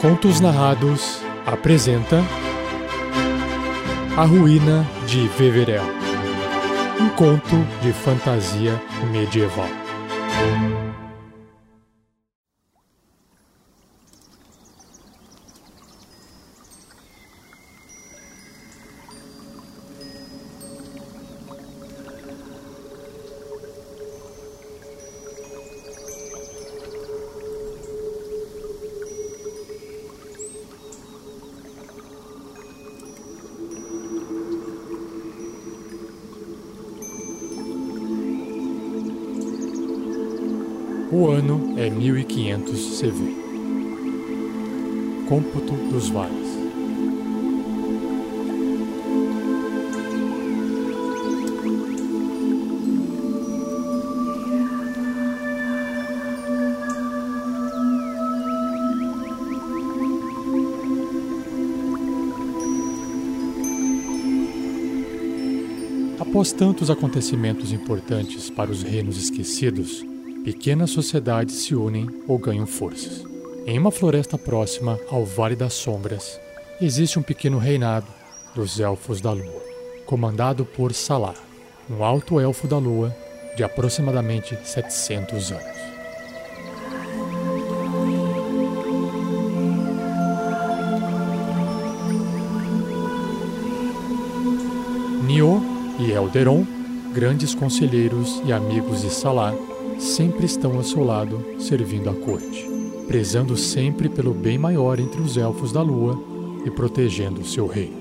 Contos Narrados apresenta A Ruína de Veverel Um conto de fantasia medieval. O ano é 1500 CV. Cômputo dos Vales. Após tantos acontecimentos importantes para os reinos esquecidos, pequenas sociedades se unem ou ganham forças. Em uma floresta próxima ao Vale das Sombras, existe um pequeno reinado dos Elfos da Lua, comandado por Salah, um alto elfo da Lua de aproximadamente 700 anos. Nio e Elderon, grandes conselheiros e amigos de Salah, sempre estão ao seu lado, servindo à corte, prezando sempre pelo bem maior entre os elfos da lua e protegendo seu rei.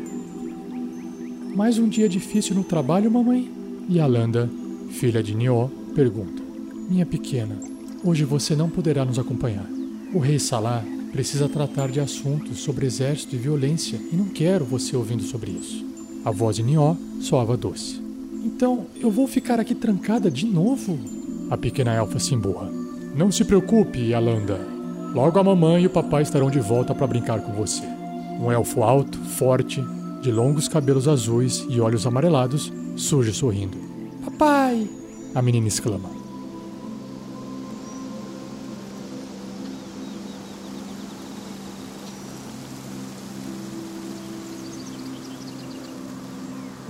Mais um dia difícil no trabalho, mamãe? E Alanda, filha de Nió, pergunta: Minha pequena, hoje você não poderá nos acompanhar. O rei Salah precisa tratar de assuntos sobre exército e violência e não quero você ouvindo sobre isso. A voz de Nió soava doce. Então eu vou ficar aqui trancada de novo? A pequena elfa se emburra. Não se preocupe, Alanda. Logo a mamãe e o papai estarão de volta para brincar com você. Um elfo alto, forte, de longos cabelos azuis e olhos amarelados, surge sorrindo. Papai! A menina exclama.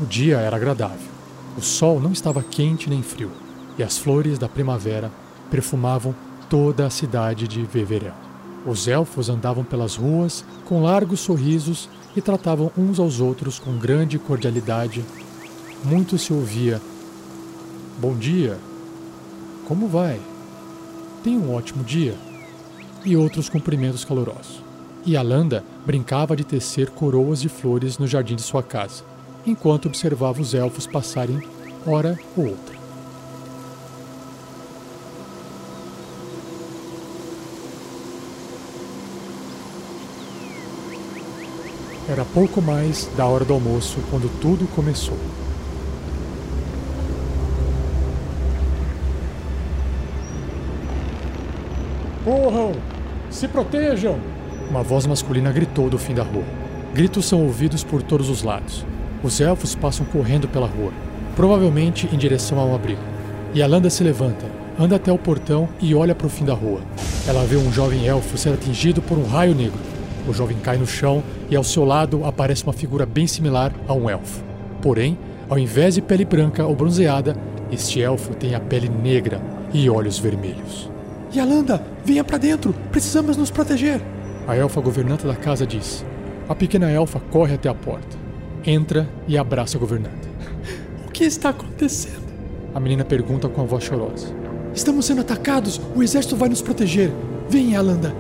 O dia era agradável. O sol não estava quente nem frio e as flores da primavera perfumavam toda a cidade de Veverel. Os elfos andavam pelas ruas com largos sorrisos e tratavam uns aos outros com grande cordialidade. Muito se ouvia: Bom dia, como vai? Tenha um ótimo dia. E outros cumprimentos calorosos. E Alanda brincava de tecer coroas de flores no jardim de sua casa, enquanto observava os elfos passarem hora ou outra. Era pouco mais da hora do almoço quando tudo começou. Corram! Se protejam! Uma voz masculina gritou do fim da rua. Gritos são ouvidos por todos os lados. Os elfos passam correndo pela rua, provavelmente em direção a um abrigo. E Alanda se levanta, anda até o portão e olha para o fim da rua. Ela vê um jovem elfo ser atingido por um raio negro. O jovem cai no chão e ao seu lado aparece uma figura bem similar a um elfo. Porém, ao invés de pele branca ou bronzeada, este elfo tem a pele negra e olhos vermelhos. Yalanda, venha para dentro! Precisamos nos proteger! A elfa governanta da casa diz. A pequena elfa corre até a porta, entra e abraça a governanta. O que está acontecendo? A menina pergunta com a voz chorosa. Estamos sendo atacados! O exército vai nos proteger! Venha, Yalanda!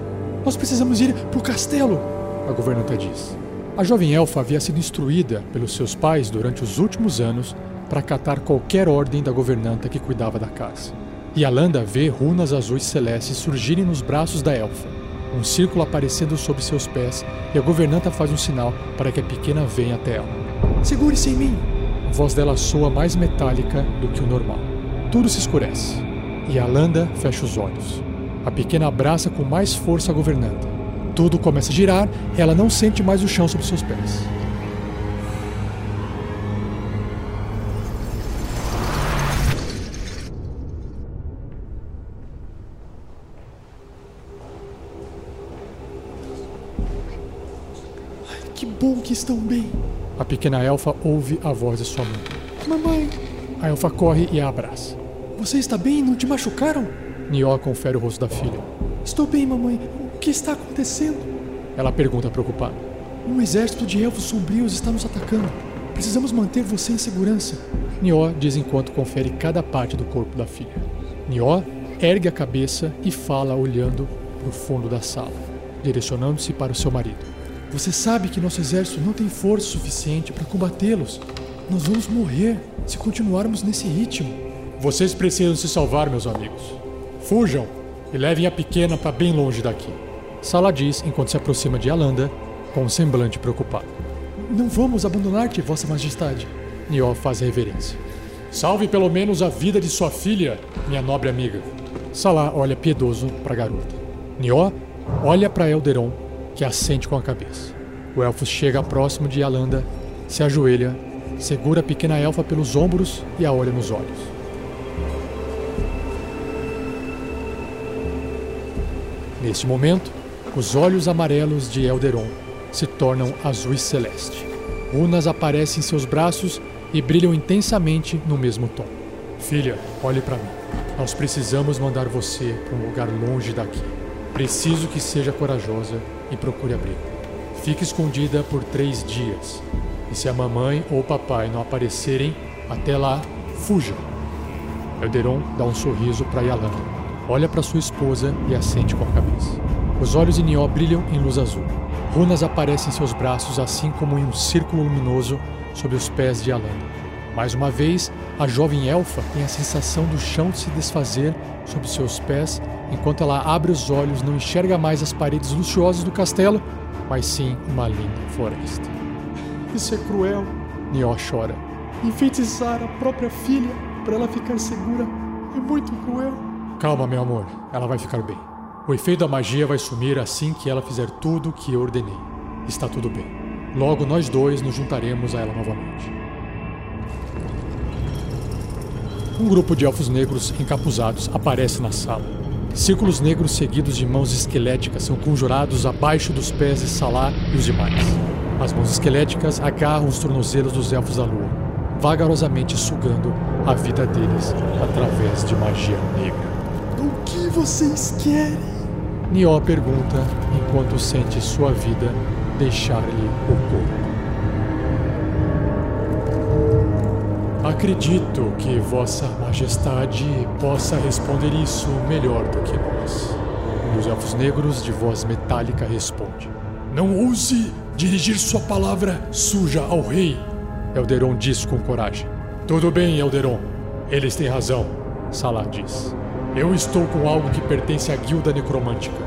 Nós precisamos ir para o castelo, a governanta diz. A jovem elfa havia sido instruída pelos seus pais durante os últimos anos para acatar qualquer ordem da governanta que cuidava da casa. E Alanda vê runas azuis celestes surgirem nos braços da elfa, um círculo aparecendo sob seus pés, e a governanta faz um sinal para que a pequena venha até ela. Segure-se em mim! A voz dela soa mais metálica do que o normal. Tudo se escurece, e Alanda fecha os olhos. A pequena abraça com mais força a governanta. Tudo começa a girar ela não sente mais o chão sob seus pés. bom que estão bem. A pequena elfa ouve a voz de sua mãe. Mamãe, A elfa corre e a abraça. você está bem? Não te machucaram? Nió confere o rosto da filha. Estou bem, mamãe. O que está acontecendo? Ela pergunta preocupada. Um exército de elfos sombrios está nos atacando. Precisamos manter você em segurança. Nió diz enquanto confere cada parte do corpo da filha. Nió ergue a cabeça e fala olhando para o fundo da sala, direcionando-se para o seu marido. Você sabe que nosso exército não tem força suficiente para combatê-los. Nós vamos morrer se continuarmos nesse ritmo. Vocês precisam se salvar, meus amigos. Fujam e levem a pequena para bem longe daqui. Sala diz enquanto se aproxima de Alanda com um semblante preocupado. Não vamos abandonar-te, Vossa Majestade. Nió faz reverência. Salve pelo menos a vida de sua filha, minha nobre amiga. Salá olha piedoso para a garota. Nió olha para Elderon, que assente com a cabeça. O elfo chega próximo de Alanda, se ajoelha, segura a pequena elfa pelos ombros e a olha nos olhos. Neste momento, os olhos amarelos de Elderon se tornam azuis celeste. Runas aparecem em seus braços e brilham intensamente no mesmo tom. Filha, olhe para mim. Nós precisamos mandar você para um lugar longe daqui. Preciso que seja corajosa e procure abrigo. Fique escondida por três dias. E se a mamãe ou o papai não aparecerem, até lá, fuja. Elderon dá um sorriso para Yalanda. Olha para sua esposa e assente com a cabeça. Os olhos de Nió brilham em luz azul. Runas aparecem em seus braços, assim como em um círculo luminoso sob os pés de Alanda. Mais uma vez, a jovem elfa tem a sensação do chão se desfazer sob seus pés, enquanto ela abre os olhos, não enxerga mais as paredes luxuosas do castelo, mas sim uma linda floresta. Isso é cruel. Nió chora. Enfeitiçar a própria filha para ela ficar segura é muito cruel. Calma, meu amor, ela vai ficar bem. O efeito da magia vai sumir assim que ela fizer tudo o que eu ordenei. Está tudo bem. Logo nós dois nos juntaremos a ela novamente. Um grupo de elfos negros encapuzados aparece na sala. Círculos negros seguidos de mãos esqueléticas são conjurados abaixo dos pés de Salah e os demais. As mãos esqueléticas agarram os tornozelos dos elfos da lua, vagarosamente sugando a vida deles através de magia negra. O que vocês querem? Nió pergunta enquanto sente sua vida deixar-lhe o corpo. Acredito que Vossa Majestade possa responder isso melhor do que nós. Um dos elfos negros, de voz metálica, responde: Não ouse dirigir sua palavra suja ao rei. Elderon diz com coragem: Tudo bem, Elderon. Eles têm razão, Salah diz. Eu estou com algo que pertence à guilda necromântica.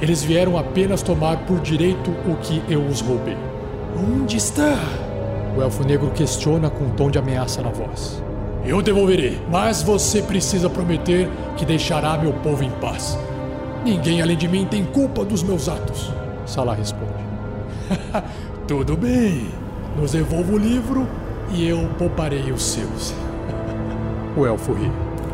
Eles vieram apenas tomar por direito o que eu os roubei. Onde está? O elfo negro questiona com um tom de ameaça na voz. Eu devolverei, mas você precisa prometer que deixará meu povo em paz. Ninguém além de mim tem culpa dos meus atos. Salah responde. Tudo bem. Nos devolva o livro e eu pouparei os seus. o elfo ri.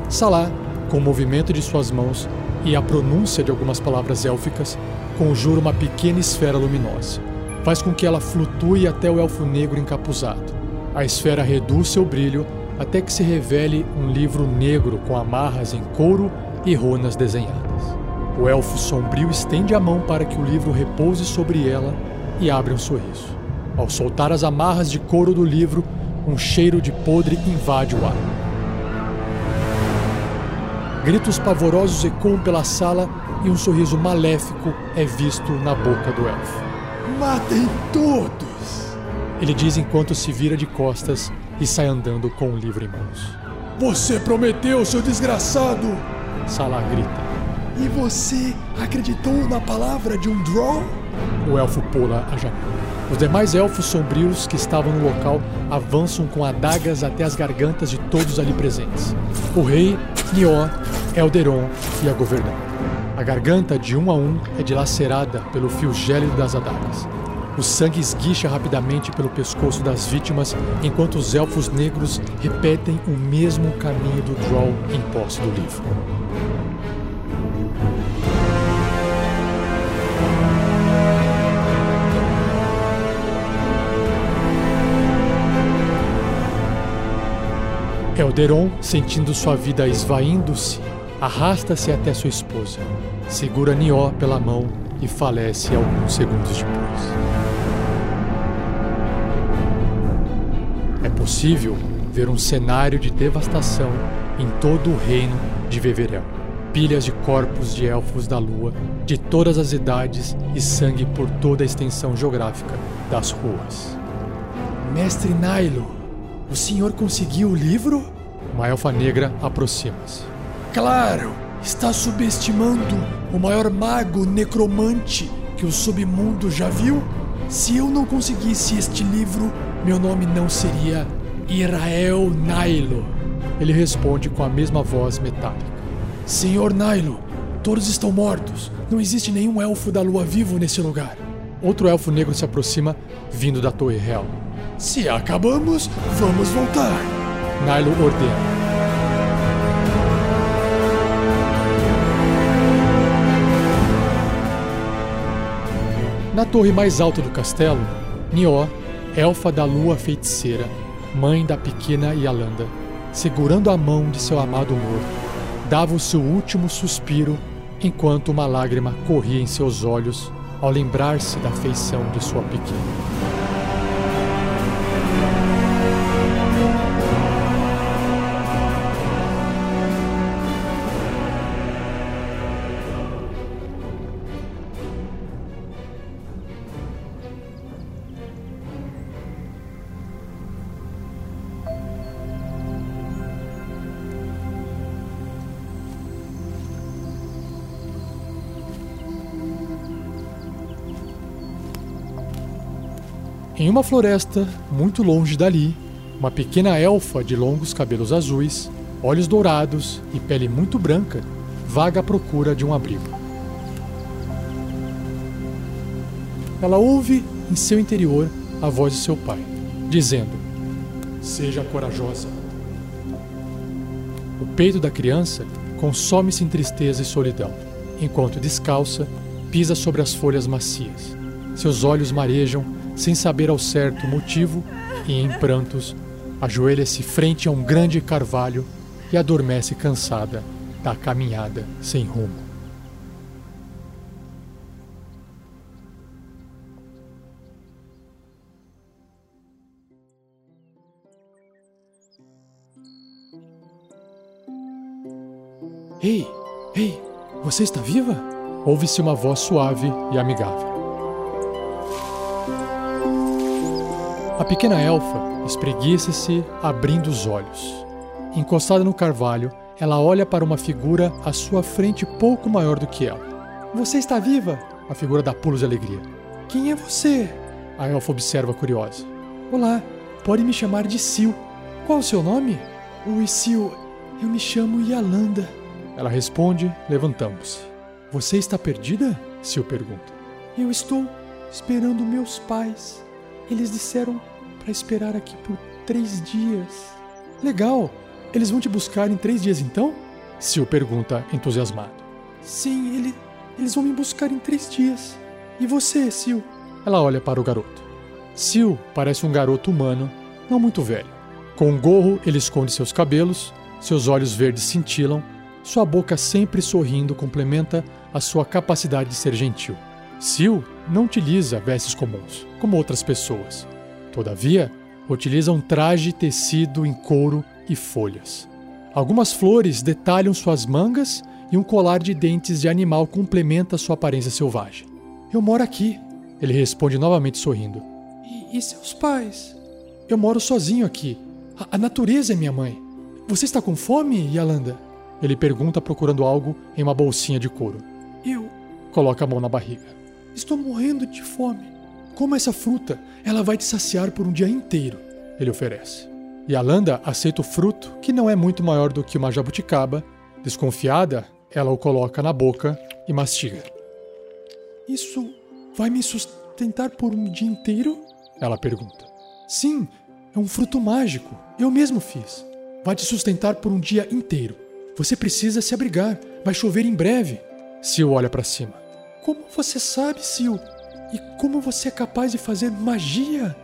Salah, com o movimento de suas mãos e a pronúncia de algumas palavras élficas, conjura uma pequena esfera luminosa. Faz com que ela flutue até o elfo negro encapuzado. A esfera reduz seu brilho até que se revele um livro negro com amarras em couro e runas desenhadas. O elfo sombrio estende a mão para que o livro repouse sobre ela e abre um sorriso. Ao soltar as amarras de couro do livro, um cheiro de podre invade o ar. Gritos pavorosos ecoam pela sala e um sorriso maléfico é visto na boca do elfo. Matem todos! Ele diz enquanto se vira de costas e sai andando com o livro em mãos. Você prometeu, seu desgraçado! Salah grita. E você acreditou na palavra de um Drow? O elfo pula a janela. Os demais elfos sombrios que estavam no local avançam com adagas até as gargantas de todos ali presentes. O rei, Nió, Elderon e a governanta. A garganta de um a um é dilacerada pelo fio gélido das adagas. O sangue esguicha rapidamente pelo pescoço das vítimas, enquanto os elfos negros repetem o mesmo caminho do Drow em posse do livro. Alderon, sentindo sua vida esvaindo-se, arrasta-se até sua esposa, segura Nió pela mão e falece alguns segundos depois. É possível ver um cenário de devastação em todo o reino de Veverel. Pilhas de corpos de elfos da lua, de todas as idades e sangue por toda a extensão geográfica das ruas. Mestre Nailo, o senhor conseguiu o livro? Uma elfa negra aproxima-se. Claro! Está subestimando o maior mago necromante que o submundo já viu? Se eu não conseguisse este livro, meu nome não seria Irael Nailo. Ele responde com a mesma voz metálica. Senhor Nailo, todos estão mortos. Não existe nenhum elfo da lua vivo nesse lugar. Outro elfo negro se aproxima, vindo da Torre Real. Se acabamos, vamos voltar. Nailo ordena. Na torre mais alta do castelo, Nió, elfa da lua feiticeira, mãe da pequena Yalanda, segurando a mão de seu amado morto, dava o seu último suspiro enquanto uma lágrima corria em seus olhos ao lembrar-se da feição de sua pequena. Em uma floresta, muito longe dali, uma pequena elfa de longos cabelos azuis, olhos dourados e pele muito branca vaga à procura de um abrigo. Ela ouve em seu interior a voz de seu pai, dizendo: Seja corajosa. O peito da criança consome-se em tristeza e solidão, enquanto descalça pisa sobre as folhas macias. Seus olhos marejam sem saber ao certo o motivo, e em prantos, ajoelha-se frente a um grande carvalho e adormece cansada da caminhada sem rumo. Ei, ei, você está viva? Ouve-se uma voz suave e amigável. A pequena elfa espreguiça-se, abrindo os olhos. Encostada no carvalho, ela olha para uma figura à sua frente pouco maior do que ela. Você está viva? A figura dá pulos de alegria. Quem é você? A elfa observa curiosa. Olá, pode me chamar de Sil. Qual o seu nome? Oi, Sil. Eu me chamo Yalanda. Ela responde, levantando-se. Você está perdida? Sil pergunta. Eu estou esperando meus pais. Eles disseram para esperar aqui por três dias. Legal! Eles vão te buscar em três dias então? Sil pergunta, entusiasmado. Sim, ele, eles vão me buscar em três dias. E você, Sil? Ela olha para o garoto. Sil parece um garoto humano, não muito velho. Com um gorro, ele esconde seus cabelos, seus olhos verdes cintilam, sua boca sempre sorrindo complementa a sua capacidade de ser gentil. Sil não utiliza vestes comuns, como outras pessoas. Todavia, utiliza um traje tecido em couro e folhas. Algumas flores detalham suas mangas e um colar de dentes de animal complementa sua aparência selvagem. Eu moro aqui, ele responde novamente sorrindo. E, e seus pais? Eu moro sozinho aqui. A, a, natureza é minha mãe. Você está com fome, Yalanda? Ele pergunta procurando algo em uma bolsinha de couro. Eu. Coloca a mão na barriga. Estou morrendo de fome. Coma essa fruta, ela vai te saciar por um dia inteiro. Ele oferece. E Alanda aceita o fruto, que não é muito maior do que uma jabuticaba. Desconfiada, ela o coloca na boca e mastiga. Isso vai me sustentar por um dia inteiro? Ela pergunta. Sim, é um fruto mágico. Eu mesmo fiz. Vai te sustentar por um dia inteiro. Você precisa se abrigar. Vai chover em breve. Sil olha para cima. Como você sabe, Sil? E como você é capaz de fazer magia?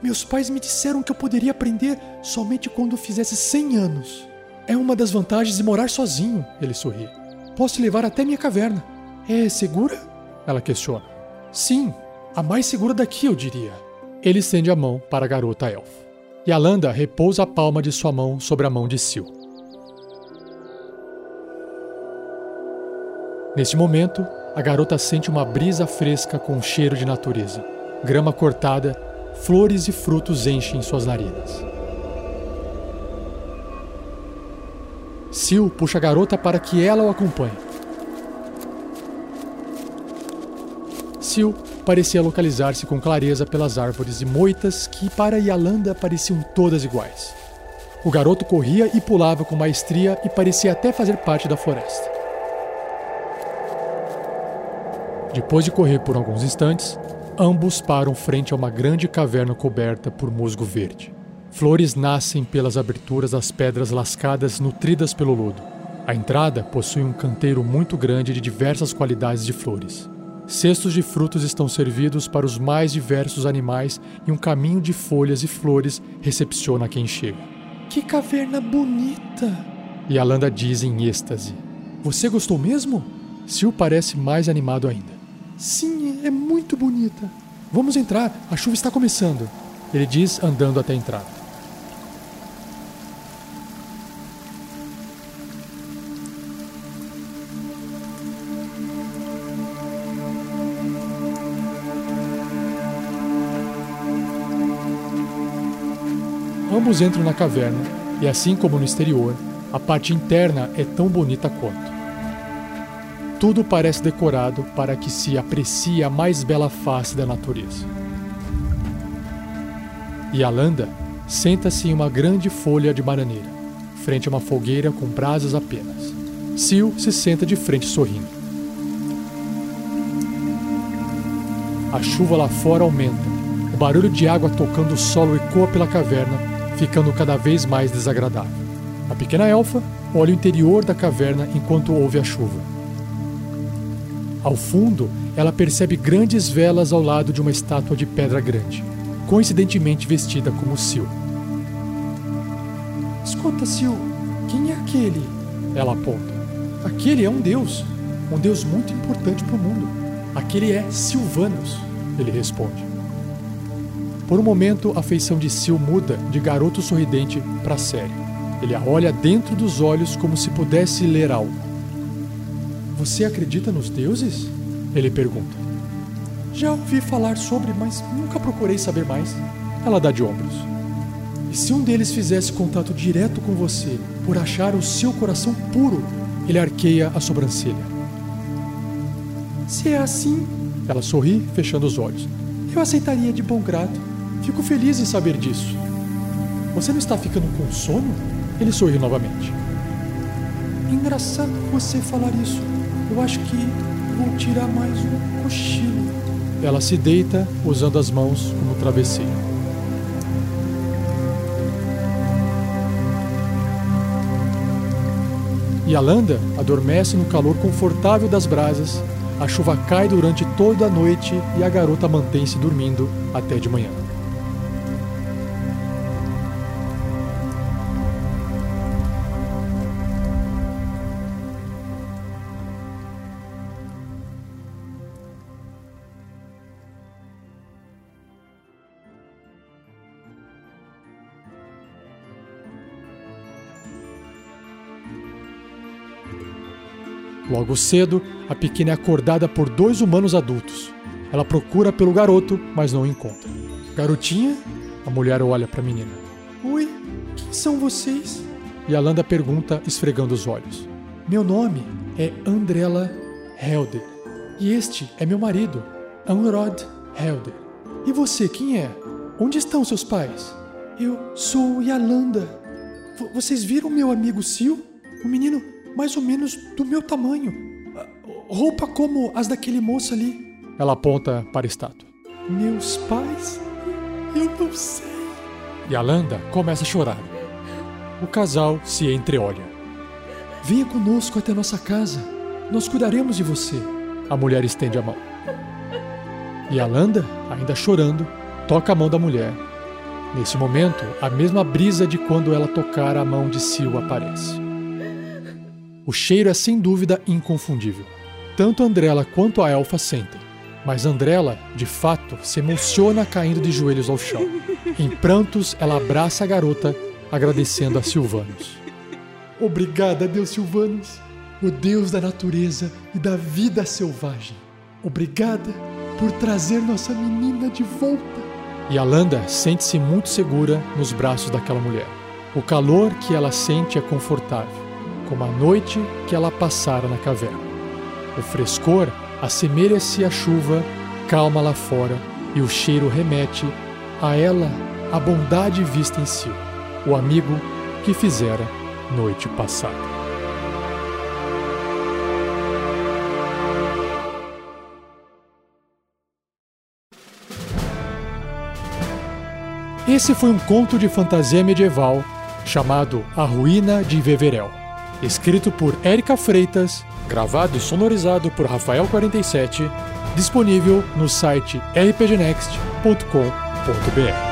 Meus pais me disseram que eu poderia aprender somente quando fizesse 100 anos. É uma das vantagens de morar sozinho, ele sorri. Posso te levar até minha caverna. É segura? Ela questiona. Sim, a mais segura daqui, eu diria. Ele estende a mão para a garota elfa. E Alanda repousa a palma de sua mão sobre a mão de Sil. Neste momento, a garota sente uma brisa fresca com cheiro de natureza. Grama cortada, flores e frutos enchem suas narinas. Sil puxa a garota para que ela o acompanhe. Sil parecia localizar-se com clareza pelas árvores e moitas que para Yalanda pareciam todas iguais. O garoto corria e pulava com maestria e parecia até fazer parte da floresta. Depois de correr por alguns instantes, ambos param frente a uma grande caverna coberta por musgo verde. Flores nascem pelas aberturas das pedras lascadas nutridas pelo lodo. A entrada possui um canteiro muito grande de diversas qualidades de flores. Cestos de frutos estão servidos para os mais diversos animais e um caminho de folhas e flores recepciona quem chega. Que caverna bonita! E Alanda diz em êxtase. Você gostou mesmo? Sil parece mais animado ainda. Sim, é muito bonita. Vamos entrar, a chuva está começando. Ele diz andando até a entrada. Ambos entram na caverna e, assim como no exterior, a parte interna é tão bonita quanto. Tudo parece decorado para que se aprecie a mais bela face da natureza. E Alanda senta-se em uma grande folha de bananeira, frente a uma fogueira com brasas apenas. Sil se senta de frente sorrindo. A chuva lá fora aumenta. O barulho de água tocando o solo ecoa pela caverna ficando cada vez mais desagradável. A pequena elfa olha o interior da caverna enquanto ouve a chuva. Ao fundo, ela percebe grandes velas ao lado de uma estátua de pedra grande, coincidentemente vestida como Sil. Escuta, Sil, quem é aquele? Ela aponta. Aquele é um deus, um deus muito importante para o mundo. Aquele é Silvanus, ele responde. Por um momento, a feição de Sil muda de garoto sorridente para sério. Ele a olha dentro dos olhos como se pudesse ler algo. Você acredita nos deuses? Ele pergunta. Já ouvi falar sobre, mas nunca procurei saber mais. Ela dá de ombros. E se um deles fizesse contato direto com você por achar o seu coração puro? Ele arqueia a sobrancelha. Se é assim, ela sorri, fechando os olhos. Eu aceitaria de bom grado. Fico feliz em saber disso. Você não está ficando com sono? Ele sorriu novamente. Engraçado você falar isso. Eu acho que vou tirar mais um cochilo. Ela se deita usando as mãos como travesseiro. E Alanda adormece no calor confortável das brasas. A chuva cai durante toda a noite e a garota mantém-se dormindo até de manhã. Logo cedo, a pequena é acordada por dois humanos adultos. Ela procura pelo garoto, mas não o encontra. Garotinha? A mulher olha para a menina. Oi, quem são vocês? E a Landa pergunta, esfregando os olhos. Meu nome é Andrella Helder. E este é meu marido, Anrod Helder. E você, quem é? Onde estão seus pais? Eu sou Yalanda. V vocês viram meu amigo Sil? O menino mais ou menos do meu tamanho. Ah, roupa como as daquele moço ali. Ela aponta para a estátua. Meus pais? Eu não sei. E a Landa começa a chorar. O casal se entreolha. Venha conosco até nossa casa. Nós cuidaremos de você. A mulher estende a mão. E a Landa, ainda chorando, toca a mão da mulher Nesse momento, a mesma brisa de quando ela tocar a mão de Sil aparece. O cheiro é sem dúvida inconfundível. Tanto Andrela quanto a elfa sentem. Mas Andrela, de fato, se emociona caindo de joelhos ao chão. Em prantos, ela abraça a garota, agradecendo a Silvanus. Obrigada, Deus Silvanus, o Deus da natureza e da vida selvagem. Obrigada por trazer nossa menina de volta. E Alanda sente-se muito segura nos braços daquela mulher. O calor que ela sente é confortável, como a noite que ela passara na caverna. O frescor assemelha-se à chuva calma lá fora e o cheiro remete a ela a bondade vista em si, o amigo que fizera noite passada. Esse foi um conto de fantasia medieval chamado A Ruína de Veverel, escrito por Érica Freitas, gravado e sonorizado por Rafael47, disponível no site rpgnext.com.br.